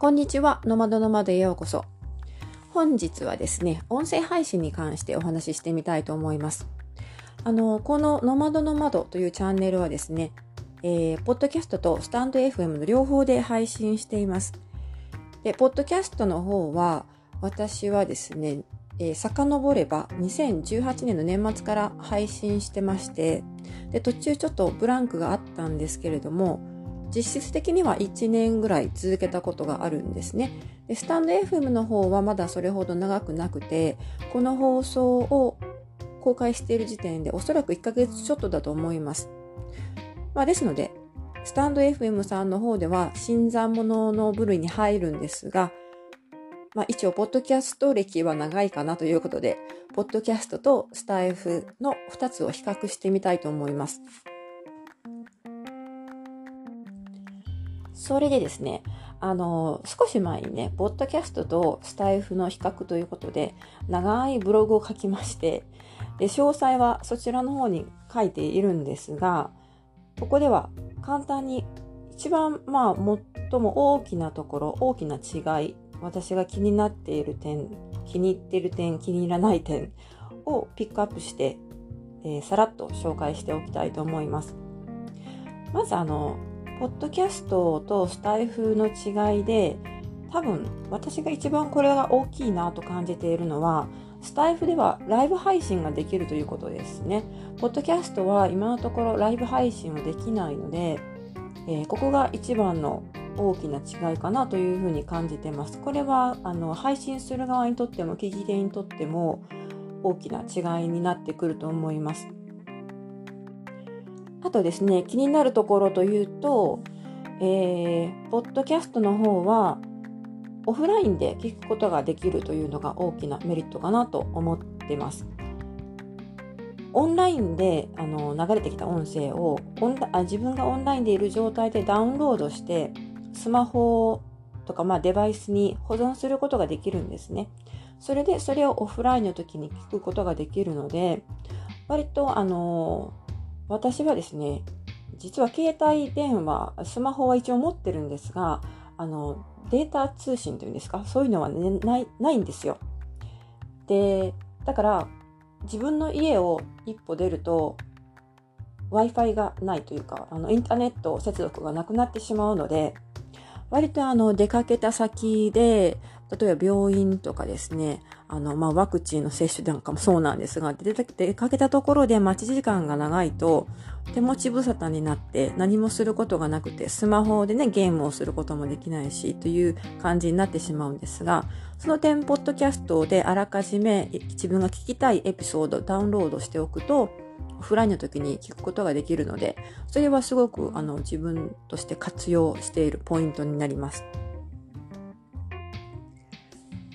こんにちは、ノマドノマドへようこそ。本日はですね、音声配信に関してお話ししてみたいと思います。あの、このノマドノマドというチャンネルはですね、えー、ポッドキャストとスタンド FM の両方で配信しています。で、ポッドキャストの方は、私はですね、えー、遡れば2018年の年末から配信してまして、で、途中ちょっとブランクがあったんですけれども、実質的には1年ぐらい続けたことがあるんですね。でスタンド FM の方はまだそれほど長くなくて、この放送を公開している時点でおそらく1ヶ月ちょっとだと思います。まあ、ですので、スタンド FM さんの方では新参者の部類に入るんですが、まあ、一応、ポッドキャスト歴は長いかなということで、ポッドキャストとスタイフの2つを比較してみたいと思います。それでですね、あの、少し前にね、ポッドキャストとスタイフの比較ということで、長いブログを書きまして、で詳細はそちらの方に書いているんですが、ここでは簡単に一番、まあ、最も大きなところ、大きな違い、私が気になっている点、気に入っている点、気に入らない点をピックアップして、えー、さらっと紹介しておきたいと思います。まずあの、ポッドキャストとスタイフの違いで、多分私が一番これが大きいなと感じているのは、スタイフではライブ配信ができるということですね。ポッドキャストは今のところライブ配信はできないので、えー、ここが一番の大きな違いかなというふうに感じてます。これはあの配信する側にとっても聞き手にとっても大きな違いになってくると思います。あとですね、気になるところというと、えー、ポッドキャストの方は、オフラインで聞くことができるというのが大きなメリットかなと思ってます。オンラインであの流れてきた音声をオンあ自分がオンラインでいる状態でダウンロードしてスマホとか、まあ、デバイスに保存することができるんですね。それでそれをオフラインの時に聞くことができるので割とあの私はですね、実は携帯電話、スマホは一応持ってるんですが、あの、データ通信というんですか、そういうのは、ね、ない、ないんですよ。で、だから、自分の家を一歩出ると、Wi-Fi がないというか、あの、インターネット接続がなくなってしまうので、割とあの、出かけた先で、例えば病院とかですね、あの、まあ、ワクチンの接種なんかもそうなんですが、出かけたところで待ち時間が長いと、手持ち無沙汰になって何もすることがなくて、スマホでね、ゲームをすることもできないし、という感じになってしまうんですが、その点、ポッドキャストであらかじめ自分が聞きたいエピソード、ダウンロードしておくと、オフラインの時に聞くことができるので、それはすごくあの自分として活用しているポイントになります。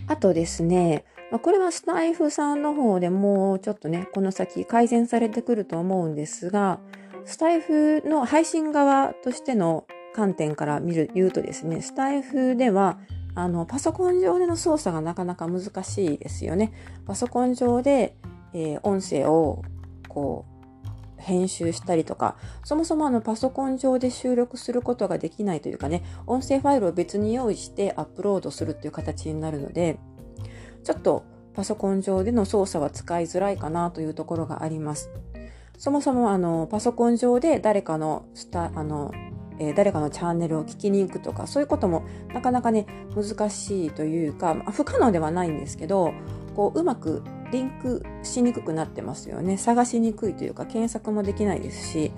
あとですね、ま、これはスタイフさんの方でもうちょっとね、この先改善されてくると思うんですが、スタイフの配信側としての観点から見る、言うとですね、スタイフでは、あの、パソコン上での操作がなかなか難しいですよね。パソコン上で、えー、音声を、こう、編集したりとか、そもそもあのパソコン上で収録することができないというかね、音声ファイルを別に用意してアップロードするっていう形になるので、ちょっとパソコン上での操作は使いづらいかなというところがあります。そもそもあのパソコン上で誰かのスタあの、えー、誰かのチャンネルを聞きに行くとかそういうこともなかなかね難しいというか、まあ、不可能ではないんですけどこううまくリンクしにくくなってますよね探しにくいというか検索もできないですし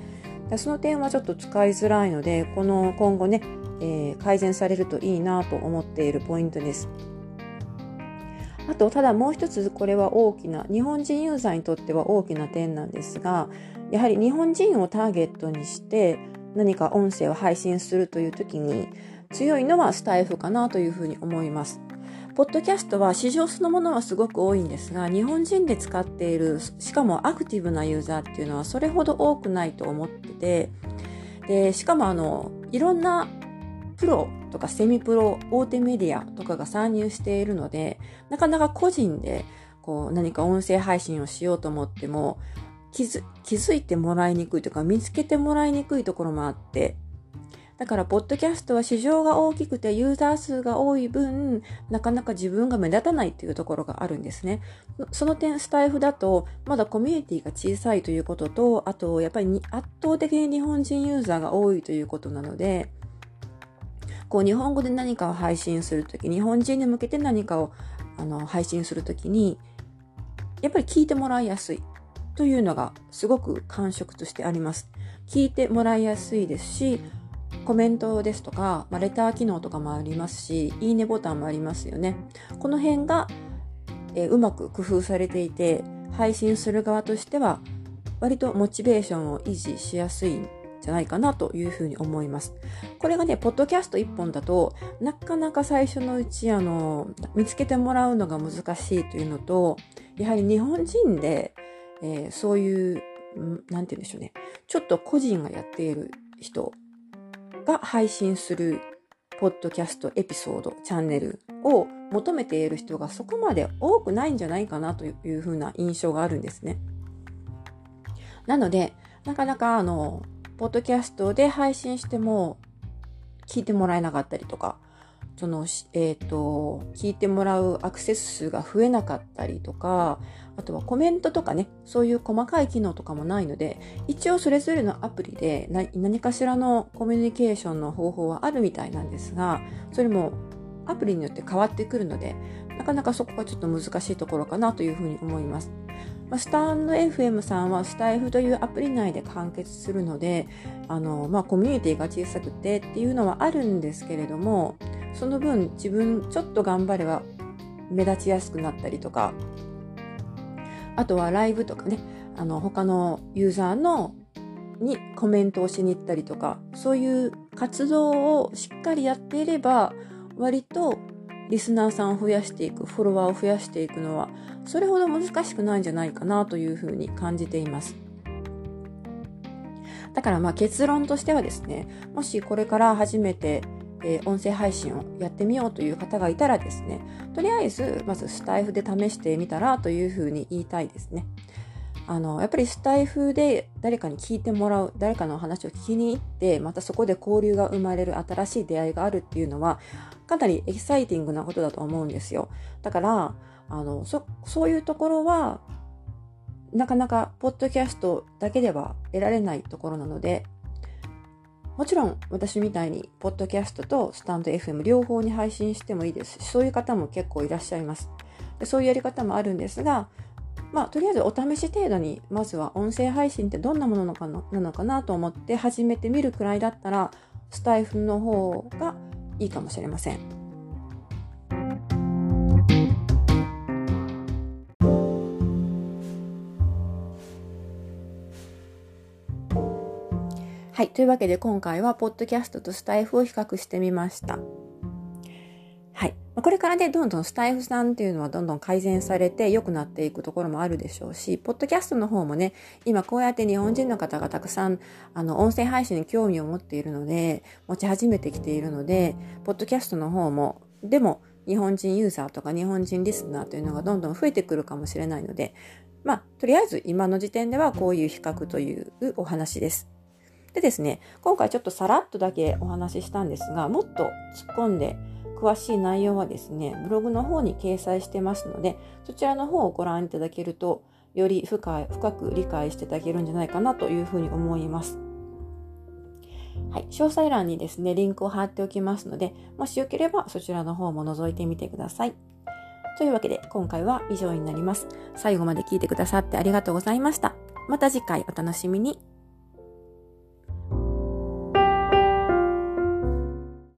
その点はちょっと使いづらいのでこの今後ね、えー、改善されるといいなと思っているポイントです。あと、ただもう一つこれは大きな、日本人ユーザーにとっては大きな点なんですが、やはり日本人をターゲットにして何か音声を配信するという時に強いのはスタイフかなというふうに思います。ポッドキャストは市場そのものはすごく多いんですが、日本人で使っている、しかもアクティブなユーザーっていうのはそれほど多くないと思ってて、で、しかもあの、いろんなプロとかセミプロ、大手メディアとかが参入しているので、なかなか個人でこう何か音声配信をしようと思っても気づ気づいてもらいにくいとか見つけてもらいにくいところもあって、だから、ポッドキャストは市場が大きくてユーザー数が多い分、なかなか自分が目立たないっていうところがあるんですね。その点、スタイフだと、まだコミュニティが小さいということと、あと、やっぱり圧倒的に日本人ユーザーが多いということなので、こう、日本語で何かを配信するとき、日本人に向けて何かをあの配信するときに、やっぱり聞いてもらいやすいというのがすごく感触としてあります。聞いてもらいやすいですし、コメントですとか、まあ、レター機能とかもありますし、いいねボタンもありますよね。この辺が、えー、うまく工夫されていて、配信する側としては、割とモチベーションを維持しやすいんじゃないかなというふうに思います。これがね、ポッドキャスト1本だと、なかなか最初のうち、あの、見つけてもらうのが難しいというのと、やはり日本人で、えー、そういう、なんて言うんでしょうね。ちょっと個人がやっている人が配信するポッドキャストエピソード、チャンネルを求めている人がそこまで多くないんじゃないかなというふうな印象があるんですね。なので、なかなかあの、ポッドキャストで配信しても聞いてもらえなかったりとか、その、えっ、ー、と、聞いてもらうアクセス数が増えなかったりとか、あとはコメントとかね、そういう細かい機能とかもないので、一応それぞれのアプリで何かしらのコミュニケーションの方法はあるみたいなんですが、それもアプリによって変わってくるので、なかなかそこがちょっと難しいところかなというふうに思います。まあ、スタンド FM さんはスタイフというアプリ内で完結するので、あの、まあ、コミュニティが小さくてっていうのはあるんですけれども、その分自分ちょっと頑張れば目立ちやすくなったりとか、あとはライブとかね、あの、他のユーザーのにコメントをしに行ったりとか、そういう活動をしっかりやっていれば、割とリスナーさんを増やしていく、フォロワーを増やしていくのは、それほど難しくないんじゃないかなというふうに感じています。だからまあ結論としてはですね、もしこれから初めてえー、音声配信をやってみようという方がいたらですね、とりあえず、まずスタイフで試してみたらというふうに言いたいですね。あの、やっぱりスタイフで誰かに聞いてもらう、誰かの話を聞きに行って、またそこで交流が生まれる新しい出会いがあるっていうのは、かなりエキサイティングなことだと思うんですよ。だから、あの、そ、そういうところは、なかなか、ポッドキャストだけでは得られないところなので、もちろん私みたいにポッドキャストとスタンド FM 両方に配信してもいいですしそういう方も結構いらっしゃいますでそういうやり方もあるんですがまあとりあえずお試し程度にまずは音声配信ってどんなものなのかなと思って始めてみるくらいだったらスタイフの方がいいかもしれません。はい。というわけで今回は、ポッドキャストとスタイフを比較してみました。はい。これからね、どんどんスタイフさんっていうのはどんどん改善されて良くなっていくところもあるでしょうし、ポッドキャストの方もね、今こうやって日本人の方がたくさん、あの、音声配信に興味を持っているので、持ち始めてきているので、ポッドキャストの方も、でも、日本人ユーザーとか日本人リスナーというのがどんどん増えてくるかもしれないので、まあ、とりあえず今の時点ではこういう比較というお話です。でですね、今回ちょっとさらっとだけお話ししたんですが、もっと突っ込んで詳しい内容はですね、ブログの方に掲載してますので、そちらの方をご覧いただけると、より深い深く理解していただけるんじゃないかなというふうに思います。はい。詳細欄にですね、リンクを貼っておきますので、もしよければそちらの方も覗いてみてください。というわけで、今回は以上になります。最後まで聞いてくださってありがとうございました。また次回お楽しみに。